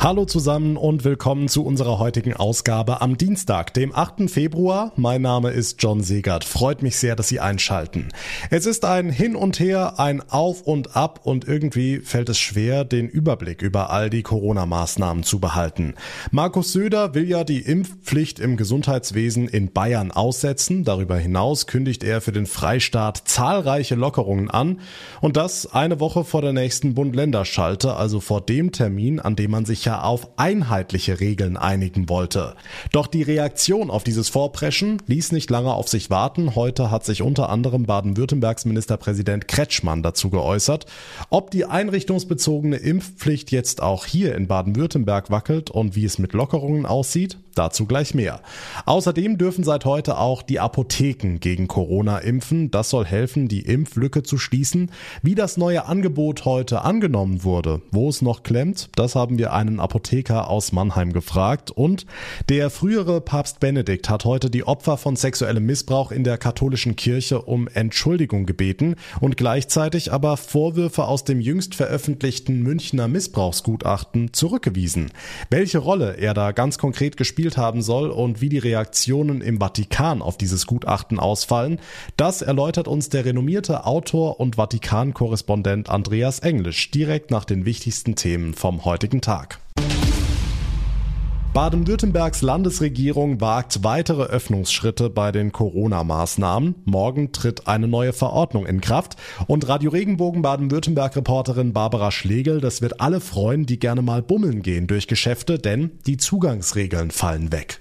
Hallo zusammen und willkommen zu unserer heutigen Ausgabe am Dienstag, dem 8. Februar. Mein Name ist John Segert. Freut mich sehr, dass Sie einschalten. Es ist ein Hin und Her, ein Auf und Ab und irgendwie fällt es schwer, den Überblick über all die Corona-Maßnahmen zu behalten. Markus Söder will ja die Impfpflicht im Gesundheitswesen in Bayern aussetzen. Darüber hinaus kündigt er für den Freistaat zahlreiche Lockerungen an und das eine Woche vor der nächsten Bund-Länder-Schalte, also vor dem Termin, an dem man sich ja auf einheitliche Regeln einigen wollte. Doch die Reaktion auf dieses Vorpreschen ließ nicht lange auf sich warten. Heute hat sich unter anderem Baden-Württembergs Ministerpräsident Kretschmann dazu geäußert. Ob die einrichtungsbezogene Impfpflicht jetzt auch hier in Baden-Württemberg wackelt und wie es mit Lockerungen aussieht, dazu gleich mehr. Außerdem dürfen seit heute auch die Apotheken gegen Corona impfen. Das soll helfen, die Impflücke zu schließen. Wie das neue Angebot heute angenommen wurde, wo es noch klemmt, das haben wir einen Apotheker aus Mannheim gefragt. Und der frühere Papst Benedikt hat heute die Opfer von sexuellem Missbrauch in der katholischen Kirche um Entschuldigung gebeten und gleichzeitig aber Vorwürfe aus dem jüngst veröffentlichten Münchner Missbrauchsgutachten zurückgewiesen. Welche Rolle er da ganz konkret gespielt haben soll und wie die Reaktionen im Vatikan auf dieses Gutachten ausfallen, das erläutert uns der renommierte Autor und Vatikan-Korrespondent Andreas Englisch direkt nach den wichtigsten Themen vom heutigen Tag. Baden-Württembergs Landesregierung wagt weitere Öffnungsschritte bei den Corona-Maßnahmen. Morgen tritt eine neue Verordnung in Kraft und Radio Regenbogen Baden-Württemberg-Reporterin Barbara Schlegel, das wird alle freuen, die gerne mal bummeln gehen durch Geschäfte, denn die Zugangsregeln fallen weg.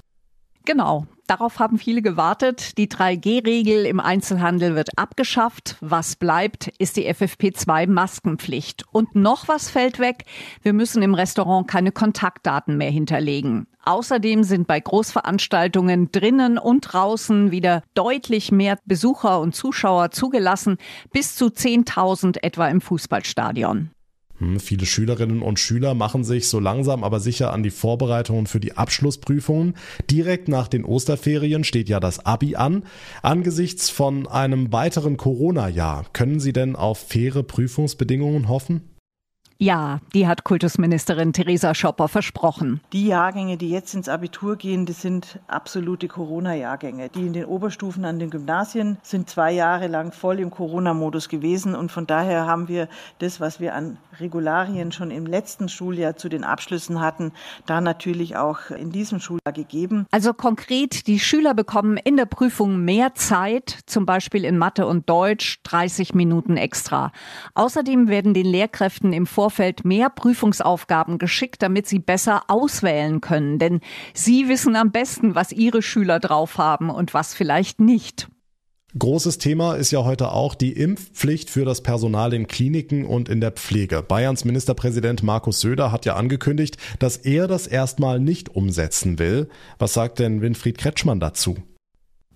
Genau, Darauf haben viele gewartet. Die 3G-Regel im Einzelhandel wird abgeschafft. Was bleibt, ist die FFP2-Maskenpflicht. Und noch was fällt weg. Wir müssen im Restaurant keine Kontaktdaten mehr hinterlegen. Außerdem sind bei Großveranstaltungen drinnen und draußen wieder deutlich mehr Besucher und Zuschauer zugelassen, bis zu 10.000 etwa im Fußballstadion. Hm, viele Schülerinnen und Schüler machen sich so langsam aber sicher an die Vorbereitungen für die Abschlussprüfungen. Direkt nach den Osterferien steht ja das Abi an. Angesichts von einem weiteren Corona-Jahr, können Sie denn auf faire Prüfungsbedingungen hoffen? Ja, die hat Kultusministerin Theresa Schopper versprochen. Die Jahrgänge, die jetzt ins Abitur gehen, das sind absolute Corona-Jahrgänge. Die in den Oberstufen an den Gymnasien sind zwei Jahre lang voll im Corona-Modus gewesen und von daher haben wir das, was wir an Regularien schon im letzten Schuljahr zu den Abschlüssen hatten, da natürlich auch in diesem Schuljahr gegeben. Also konkret, die Schüler bekommen in der Prüfung mehr Zeit, zum Beispiel in Mathe und Deutsch 30 Minuten extra. Außerdem werden den Lehrkräften im Vor Vorfeld mehr Prüfungsaufgaben geschickt, damit sie besser auswählen können. Denn sie wissen am besten, was ihre Schüler drauf haben und was vielleicht nicht. Großes Thema ist ja heute auch die Impfpflicht für das Personal in Kliniken und in der Pflege. Bayerns Ministerpräsident Markus Söder hat ja angekündigt, dass er das erstmal nicht umsetzen will. Was sagt denn Winfried Kretschmann dazu?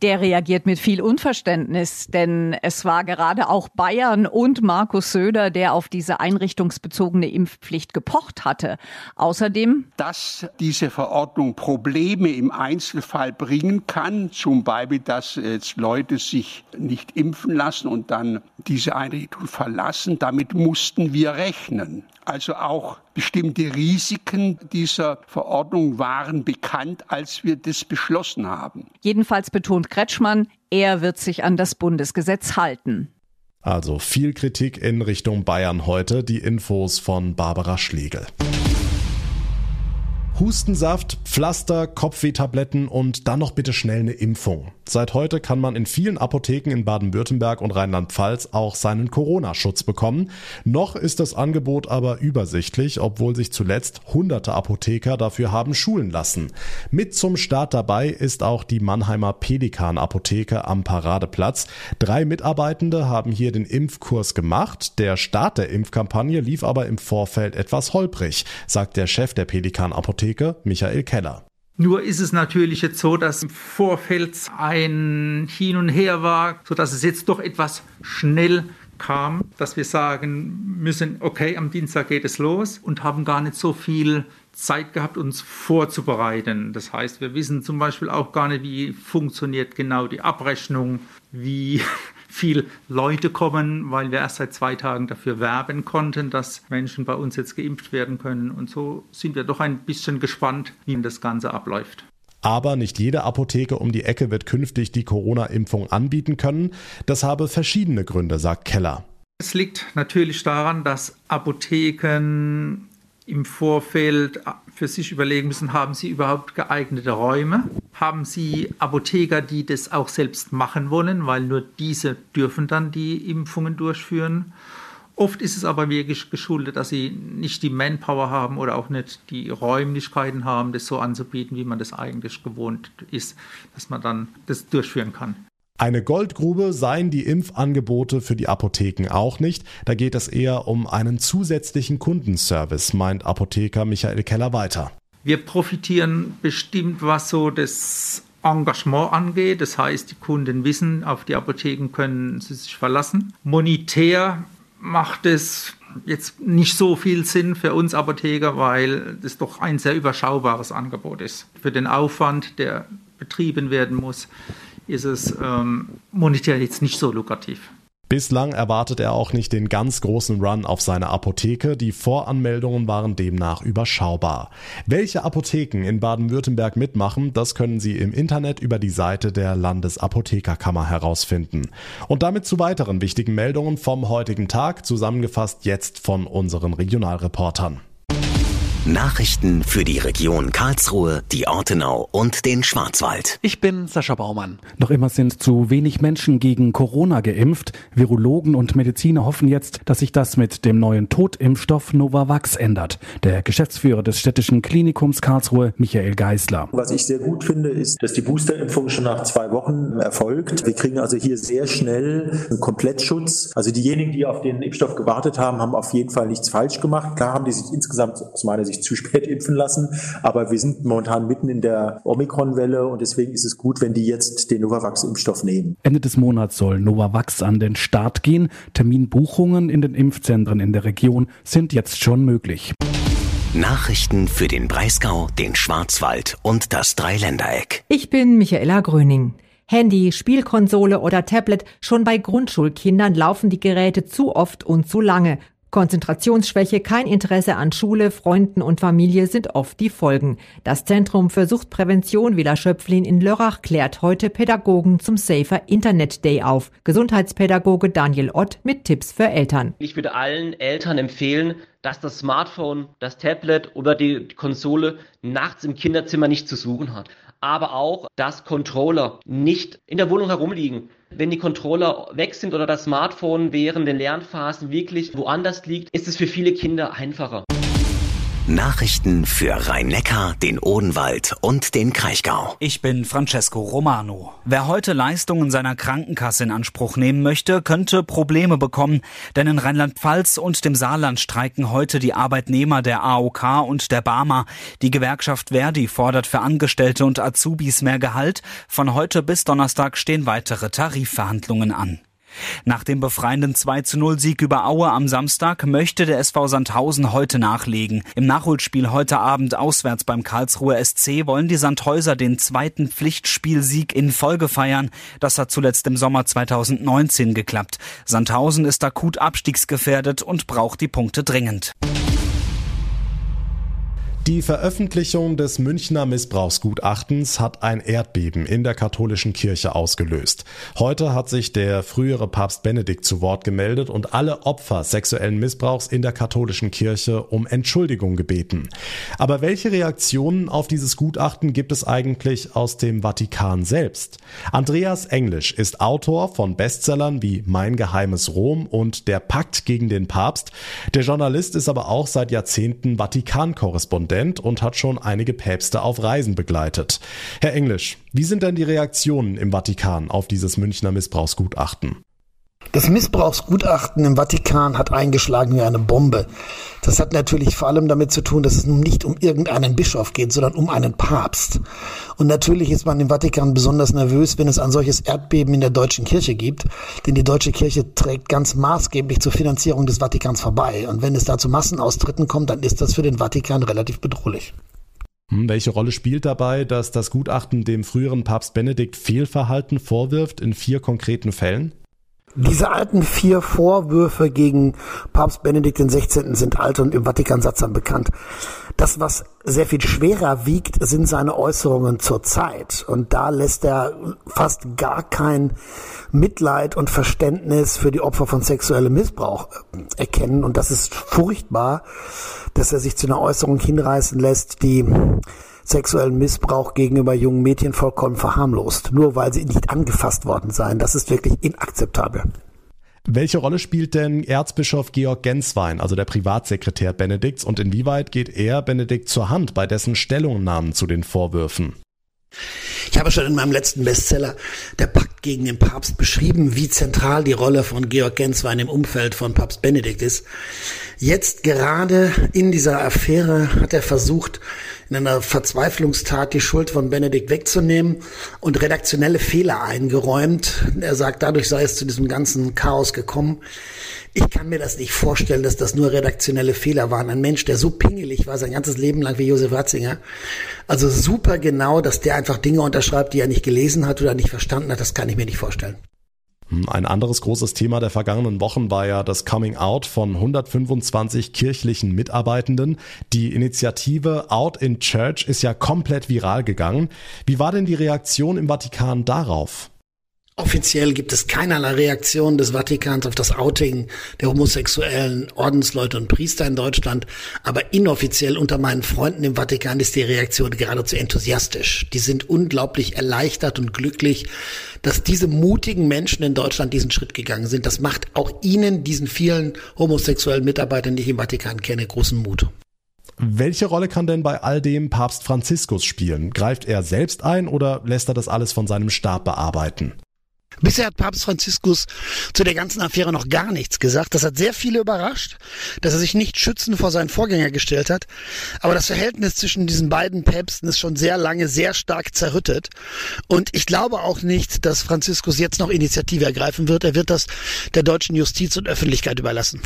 Der reagiert mit viel Unverständnis, denn es war gerade auch Bayern und Markus Söder, der auf diese einrichtungsbezogene Impfpflicht gepocht hatte. Außerdem, dass diese Verordnung Probleme im Einzelfall bringen kann, zum Beispiel, dass jetzt Leute sich nicht impfen lassen und dann diese Einrichtung verlassen, damit mussten wir rechnen. Also auch bestimmte Risiken dieser Verordnung waren bekannt, als wir das beschlossen haben. Jedenfalls betont Kretschmann, er wird sich an das Bundesgesetz halten. Also viel Kritik in Richtung Bayern heute. Die Infos von Barbara Schlegel. Hustensaft, Pflaster, Kopfwehtabletten und dann noch bitte schnell eine Impfung. Seit heute kann man in vielen Apotheken in Baden-Württemberg und Rheinland-Pfalz auch seinen Corona-Schutz bekommen. Noch ist das Angebot aber übersichtlich, obwohl sich zuletzt hunderte Apotheker dafür haben schulen lassen. Mit zum Start dabei ist auch die Mannheimer Pelikan-Apotheke am Paradeplatz. Drei Mitarbeitende haben hier den Impfkurs gemacht. Der Start der Impfkampagne lief aber im Vorfeld etwas holprig, sagt der Chef der Pelikan-Apotheke, Michael Keller. Nur ist es natürlich jetzt so, dass im Vorfeld ein Hin und Her war, sodass es jetzt doch etwas schnell kam, dass wir sagen müssen, okay, am Dienstag geht es los und haben gar nicht so viel Zeit gehabt, uns vorzubereiten. Das heißt, wir wissen zum Beispiel auch gar nicht, wie funktioniert genau die Abrechnung, wie viel Leute kommen, weil wir erst seit zwei Tagen dafür werben konnten, dass Menschen bei uns jetzt geimpft werden können. Und so sind wir doch ein bisschen gespannt, wie das Ganze abläuft. Aber nicht jede Apotheke um die Ecke wird künftig die Corona-Impfung anbieten können. Das habe verschiedene Gründe, sagt Keller. Es liegt natürlich daran, dass Apotheken im Vorfeld für sich überlegen müssen, haben sie überhaupt geeignete Räume? Haben sie Apotheker, die das auch selbst machen wollen, weil nur diese dürfen dann die Impfungen durchführen? Oft ist es aber wirklich geschuldet, dass sie nicht die Manpower haben oder auch nicht die Räumlichkeiten haben, das so anzubieten, wie man das eigentlich gewohnt ist, dass man dann das durchführen kann. Eine Goldgrube seien die Impfangebote für die Apotheken auch nicht. Da geht es eher um einen zusätzlichen Kundenservice, meint Apotheker Michael Keller weiter. Wir profitieren bestimmt, was so das Engagement angeht. Das heißt, die Kunden wissen, auf die Apotheken können sie sich verlassen. Monetär macht es jetzt nicht so viel Sinn für uns Apotheker, weil das doch ein sehr überschaubares Angebot ist. Für den Aufwand, der betrieben werden muss, ist es ähm, monetär jetzt nicht so lukrativ. Bislang erwartet er auch nicht den ganz großen Run auf seine Apotheke. Die Voranmeldungen waren demnach überschaubar. Welche Apotheken in Baden-Württemberg mitmachen, das können Sie im Internet über die Seite der Landesapothekerkammer herausfinden. Und damit zu weiteren wichtigen Meldungen vom heutigen Tag, zusammengefasst jetzt von unseren Regionalreportern. Nachrichten für die Region Karlsruhe, die Ortenau und den Schwarzwald. Ich bin Sascha Baumann. Noch immer sind zu wenig Menschen gegen Corona geimpft. Virologen und Mediziner hoffen jetzt, dass sich das mit dem neuen Totimpfstoff Novavax ändert. Der Geschäftsführer des städtischen Klinikums Karlsruhe, Michael Geisler. Was ich sehr gut finde, ist, dass die Boosterimpfung schon nach zwei Wochen erfolgt. Wir kriegen also hier sehr schnell einen Komplettschutz. Also diejenigen, die auf den Impfstoff gewartet haben, haben auf jeden Fall nichts falsch gemacht. Klar haben die sich insgesamt aus meiner Sicht sich zu spät impfen lassen. Aber wir sind momentan mitten in der Omikron-Welle und deswegen ist es gut, wenn die jetzt den Novavax-Impfstoff nehmen. Ende des Monats soll Novavax an den Start gehen. Terminbuchungen in den Impfzentren in der Region sind jetzt schon möglich. Nachrichten für den Breisgau, den Schwarzwald und das Dreiländereck. Ich bin Michaela Gröning. Handy, Spielkonsole oder Tablet, schon bei Grundschulkindern laufen die Geräte zu oft und zu lange. Konzentrationsschwäche, kein Interesse an Schule, Freunden und Familie sind oft die Folgen. Das Zentrum für Suchtprävention Villa Schöpflin in Lörrach klärt heute Pädagogen zum Safer Internet Day auf. Gesundheitspädagoge Daniel Ott mit Tipps für Eltern. Ich würde allen Eltern empfehlen, dass das Smartphone, das Tablet oder die Konsole nachts im Kinderzimmer nicht zu suchen hat. Aber auch, dass Controller nicht in der Wohnung herumliegen wenn die Controller weg sind oder das Smartphone während den Lernphasen wirklich woanders liegt, ist es für viele Kinder einfacher. Nachrichten für Rhein-Neckar, den Odenwald und den Kraichgau. Ich bin Francesco Romano. Wer heute Leistungen seiner Krankenkasse in Anspruch nehmen möchte, könnte Probleme bekommen. Denn in Rheinland-Pfalz und dem Saarland streiken heute die Arbeitnehmer der AOK und der Barmer. Die Gewerkschaft Verdi fordert für Angestellte und Azubis mehr Gehalt. Von heute bis Donnerstag stehen weitere Tarifverhandlungen an. Nach dem befreienden 2 zu 0 Sieg über Aue am Samstag möchte der SV Sandhausen heute nachlegen. Im Nachholspiel heute Abend auswärts beim Karlsruher SC wollen die Sandhäuser den zweiten Pflichtspielsieg in Folge feiern. Das hat zuletzt im Sommer 2019 geklappt. Sandhausen ist akut abstiegsgefährdet und braucht die Punkte dringend. Die Veröffentlichung des Münchner Missbrauchsgutachtens hat ein Erdbeben in der katholischen Kirche ausgelöst. Heute hat sich der frühere Papst Benedikt zu Wort gemeldet und alle Opfer sexuellen Missbrauchs in der katholischen Kirche um Entschuldigung gebeten. Aber welche Reaktionen auf dieses Gutachten gibt es eigentlich aus dem Vatikan selbst? Andreas Englisch ist Autor von Bestsellern wie Mein geheimes Rom und Der Pakt gegen den Papst. Der Journalist ist aber auch seit Jahrzehnten Vatikan-Korrespondent Korrespondent und hat schon einige Päpste auf Reisen begleitet. Herr Englisch, wie sind denn die Reaktionen im Vatikan auf dieses Münchner Missbrauchsgutachten? Das Missbrauchsgutachten im Vatikan hat eingeschlagen wie eine Bombe. Das hat natürlich vor allem damit zu tun, dass es nun nicht um irgendeinen Bischof geht, sondern um einen Papst. Und natürlich ist man im Vatikan besonders nervös, wenn es ein solches Erdbeben in der deutschen Kirche gibt, denn die deutsche Kirche trägt ganz maßgeblich zur Finanzierung des Vatikans vorbei. Und wenn es da zu Massenaustritten kommt, dann ist das für den Vatikan relativ bedrohlich. Hm, welche Rolle spielt dabei, dass das Gutachten dem früheren Papst Benedikt Fehlverhalten vorwirft in vier konkreten Fällen? Diese alten vier Vorwürfe gegen Papst Benedikt XVI. sind alt und im Vatikansatzern bekannt. Das, was sehr viel schwerer wiegt, sind seine Äußerungen zur Zeit. Und da lässt er fast gar kein Mitleid und Verständnis für die Opfer von sexuellem Missbrauch äh, erkennen. Und das ist furchtbar, dass er sich zu einer Äußerung hinreißen lässt, die sexuellen Missbrauch gegenüber jungen Mädchen vollkommen verharmlost, nur weil sie nicht angefasst worden seien. Das ist wirklich inakzeptabel. Welche Rolle spielt denn Erzbischof Georg Genswein, also der Privatsekretär Benedikts, und inwieweit geht er Benedikt zur Hand bei dessen Stellungnahmen zu den Vorwürfen? Ich habe schon in meinem letzten Bestseller Der Pakt gegen den Papst beschrieben, wie zentral die Rolle von Georg Genswein im Umfeld von Papst Benedikt ist. Jetzt gerade in dieser Affäre hat er versucht, in einer Verzweiflungstat die Schuld von Benedikt wegzunehmen und redaktionelle Fehler eingeräumt. Er sagt, dadurch sei es zu diesem ganzen Chaos gekommen. Ich kann mir das nicht vorstellen, dass das nur redaktionelle Fehler waren. Ein Mensch, der so pingelig war sein ganzes Leben lang wie Josef Ratzinger. Also super genau, dass der einfach Dinge unterschreibt, die er nicht gelesen hat oder nicht verstanden hat, das kann ich mir nicht vorstellen. Hm, ein anderes großes Thema der vergangenen Wochen war ja das Coming Out von 125 kirchlichen Mitarbeitenden. Die Initiative Out in Church ist ja komplett viral gegangen. Wie war denn die Reaktion im Vatikan darauf? Offiziell gibt es keinerlei Reaktion des Vatikans auf das Outing der homosexuellen Ordensleute und Priester in Deutschland. Aber inoffiziell unter meinen Freunden im Vatikan ist die Reaktion geradezu enthusiastisch. Die sind unglaublich erleichtert und glücklich, dass diese mutigen Menschen in Deutschland diesen Schritt gegangen sind. Das macht auch ihnen, diesen vielen homosexuellen Mitarbeitern, die ich im Vatikan kenne, großen Mut. Welche Rolle kann denn bei all dem Papst Franziskus spielen? Greift er selbst ein oder lässt er das alles von seinem Stab bearbeiten? Bisher hat Papst Franziskus zu der ganzen Affäre noch gar nichts gesagt. Das hat sehr viele überrascht, dass er sich nicht schützend vor seinen Vorgänger gestellt hat. Aber das Verhältnis zwischen diesen beiden Päpsten ist schon sehr lange sehr stark zerrüttet. Und ich glaube auch nicht, dass Franziskus jetzt noch Initiative ergreifen wird. Er wird das der deutschen Justiz und Öffentlichkeit überlassen.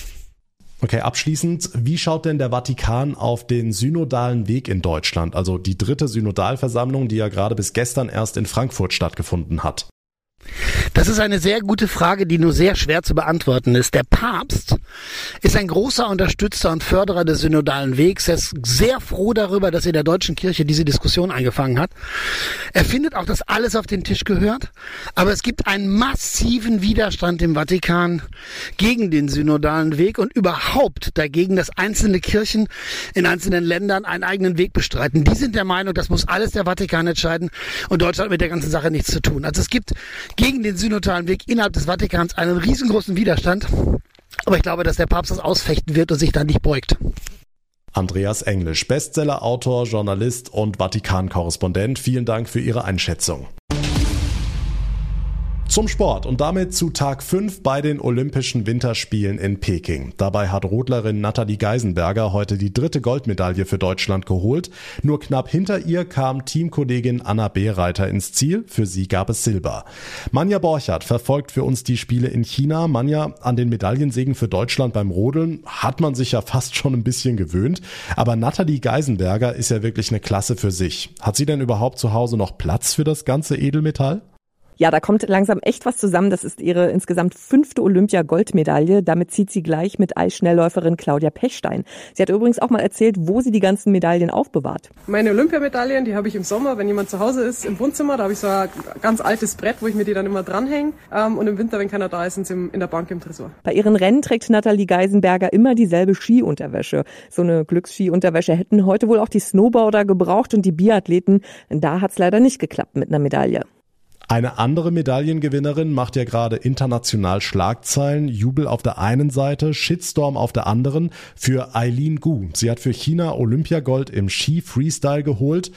Okay, abschließend, wie schaut denn der Vatikan auf den synodalen Weg in Deutschland, also die dritte Synodalversammlung, die ja gerade bis gestern erst in Frankfurt stattgefunden hat? Das ist eine sehr gute Frage, die nur sehr schwer zu beantworten ist. Der Papst ist ein großer Unterstützer und Förderer des synodalen Wegs. Er ist sehr froh darüber, dass in der deutschen Kirche diese Diskussion angefangen hat. Er findet auch, dass alles auf den Tisch gehört. Aber es gibt einen massiven Widerstand im Vatikan gegen den synodalen Weg und überhaupt dagegen, dass einzelne Kirchen in einzelnen Ländern einen eigenen Weg bestreiten. Die sind der Meinung, das muss alles der Vatikan entscheiden und Deutschland mit der ganzen Sache nichts zu tun. Also es gibt gegen den synodalen Weg innerhalb des Vatikans einen riesengroßen Widerstand. Aber ich glaube, dass der Papst das ausfechten wird und sich dann nicht beugt. Andreas Englisch, Bestsellerautor, Journalist und Vatikan-Korrespondent. Vielen Dank für Ihre Einschätzung. Zum Sport und damit zu Tag 5 bei den Olympischen Winterspielen in Peking. Dabei hat Rodlerin Nathalie Geisenberger heute die dritte Goldmedaille für Deutschland geholt. Nur knapp hinter ihr kam Teamkollegin Anna Bereiter ins Ziel. Für sie gab es Silber. Manja Borchardt verfolgt für uns die Spiele in China. Manja, an den Medaillensegen für Deutschland beim Rodeln hat man sich ja fast schon ein bisschen gewöhnt. Aber Nathalie Geisenberger ist ja wirklich eine Klasse für sich. Hat sie denn überhaupt zu Hause noch Platz für das ganze Edelmetall? Ja, da kommt langsam echt was zusammen. Das ist ihre insgesamt fünfte Olympia-Goldmedaille. Damit zieht sie gleich mit Eisschnellläuferin Claudia Pechstein. Sie hat übrigens auch mal erzählt, wo sie die ganzen Medaillen aufbewahrt. Meine Olympiamedaillen, die habe ich im Sommer, wenn jemand zu Hause ist, im Wohnzimmer. Da habe ich so ein ganz altes Brett, wo ich mir die dann immer dranhänge. Ähm, und im Winter, wenn keiner da ist, sind sie in der Bank im Tresor. Bei ihren Rennen trägt Nathalie Geisenberger immer dieselbe Skiunterwäsche. So eine Glücksskiunterwäsche hätten heute wohl auch die Snowboarder gebraucht und die Biathleten. Da hat's leider nicht geklappt mit einer Medaille. Eine andere Medaillengewinnerin macht ja gerade international Schlagzeilen. Jubel auf der einen Seite, Shitstorm auf der anderen für Eileen Gu. Sie hat für China Olympiagold im Ski-Freestyle geholt.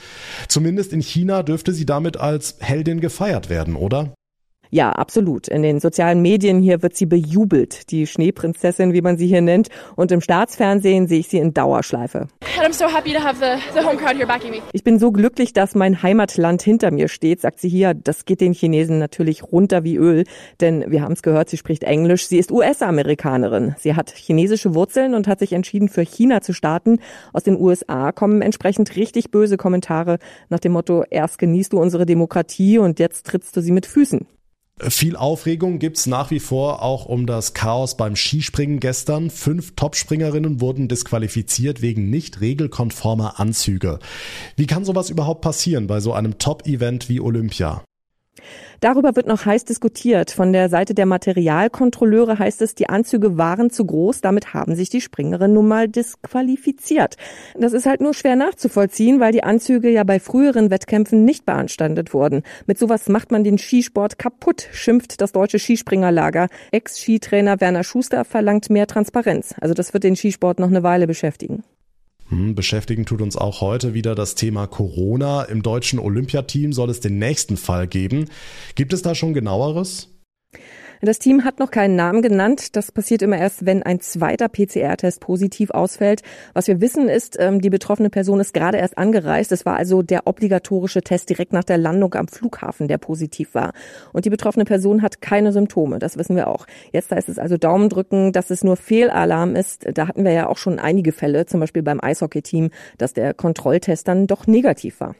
Zumindest in China dürfte sie damit als Heldin gefeiert werden, oder? Ja, absolut. In den sozialen Medien hier wird sie bejubelt, die Schneeprinzessin, wie man sie hier nennt. Und im Staatsfernsehen sehe ich sie in Dauerschleife. Ich bin so glücklich, dass mein Heimatland hinter mir steht, sagt sie hier. Das geht den Chinesen natürlich runter wie Öl, denn wir haben es gehört, sie spricht Englisch. Sie ist US-Amerikanerin. Sie hat chinesische Wurzeln und hat sich entschieden, für China zu starten. Aus den USA kommen entsprechend richtig böse Kommentare nach dem Motto, erst genießt du unsere Demokratie und jetzt trittst du sie mit Füßen. Viel Aufregung gibt's nach wie vor auch um das Chaos beim Skispringen gestern. Fünf Topspringerinnen wurden disqualifiziert wegen nicht regelkonformer Anzüge. Wie kann sowas überhaupt passieren bei so einem Top-Event wie Olympia? Darüber wird noch heiß diskutiert. Von der Seite der Materialkontrolleure heißt es, die Anzüge waren zu groß, damit haben sich die Springerinnen nun mal disqualifiziert. Das ist halt nur schwer nachzuvollziehen, weil die Anzüge ja bei früheren Wettkämpfen nicht beanstandet wurden. Mit sowas macht man den Skisport kaputt, schimpft das deutsche Skispringerlager. Ex-Skitrainer Werner Schuster verlangt mehr Transparenz. Also das wird den Skisport noch eine Weile beschäftigen. Hm, beschäftigen tut uns auch heute wieder das Thema Corona. Im deutschen Olympiateam soll es den nächsten Fall geben. Gibt es da schon genaueres? Das Team hat noch keinen Namen genannt. Das passiert immer erst, wenn ein zweiter PCR-Test positiv ausfällt. Was wir wissen ist, ähm, die betroffene Person ist gerade erst angereist. Es war also der obligatorische Test direkt nach der Landung am Flughafen, der positiv war. Und die betroffene Person hat keine Symptome. Das wissen wir auch. Jetzt heißt es also Daumen drücken, dass es nur Fehlalarm ist. Da hatten wir ja auch schon einige Fälle, zum Beispiel beim Eishockey-Team, dass der Kontrolltest dann doch negativ war.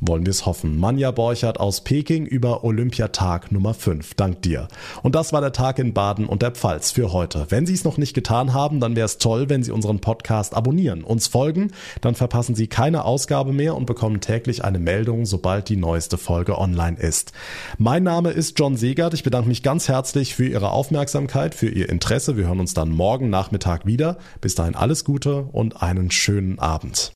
Wollen wir es hoffen. Manja Borchert aus Peking über Olympiatag Nummer 5. Dank dir. Und das war der Tag in Baden und der Pfalz für heute. Wenn Sie es noch nicht getan haben, dann wäre es toll, wenn Sie unseren Podcast abonnieren, uns folgen, dann verpassen Sie keine Ausgabe mehr und bekommen täglich eine Meldung, sobald die neueste Folge online ist. Mein Name ist John Segert. Ich bedanke mich ganz herzlich für Ihre Aufmerksamkeit, für Ihr Interesse. Wir hören uns dann morgen Nachmittag wieder. Bis dahin alles Gute und einen schönen Abend.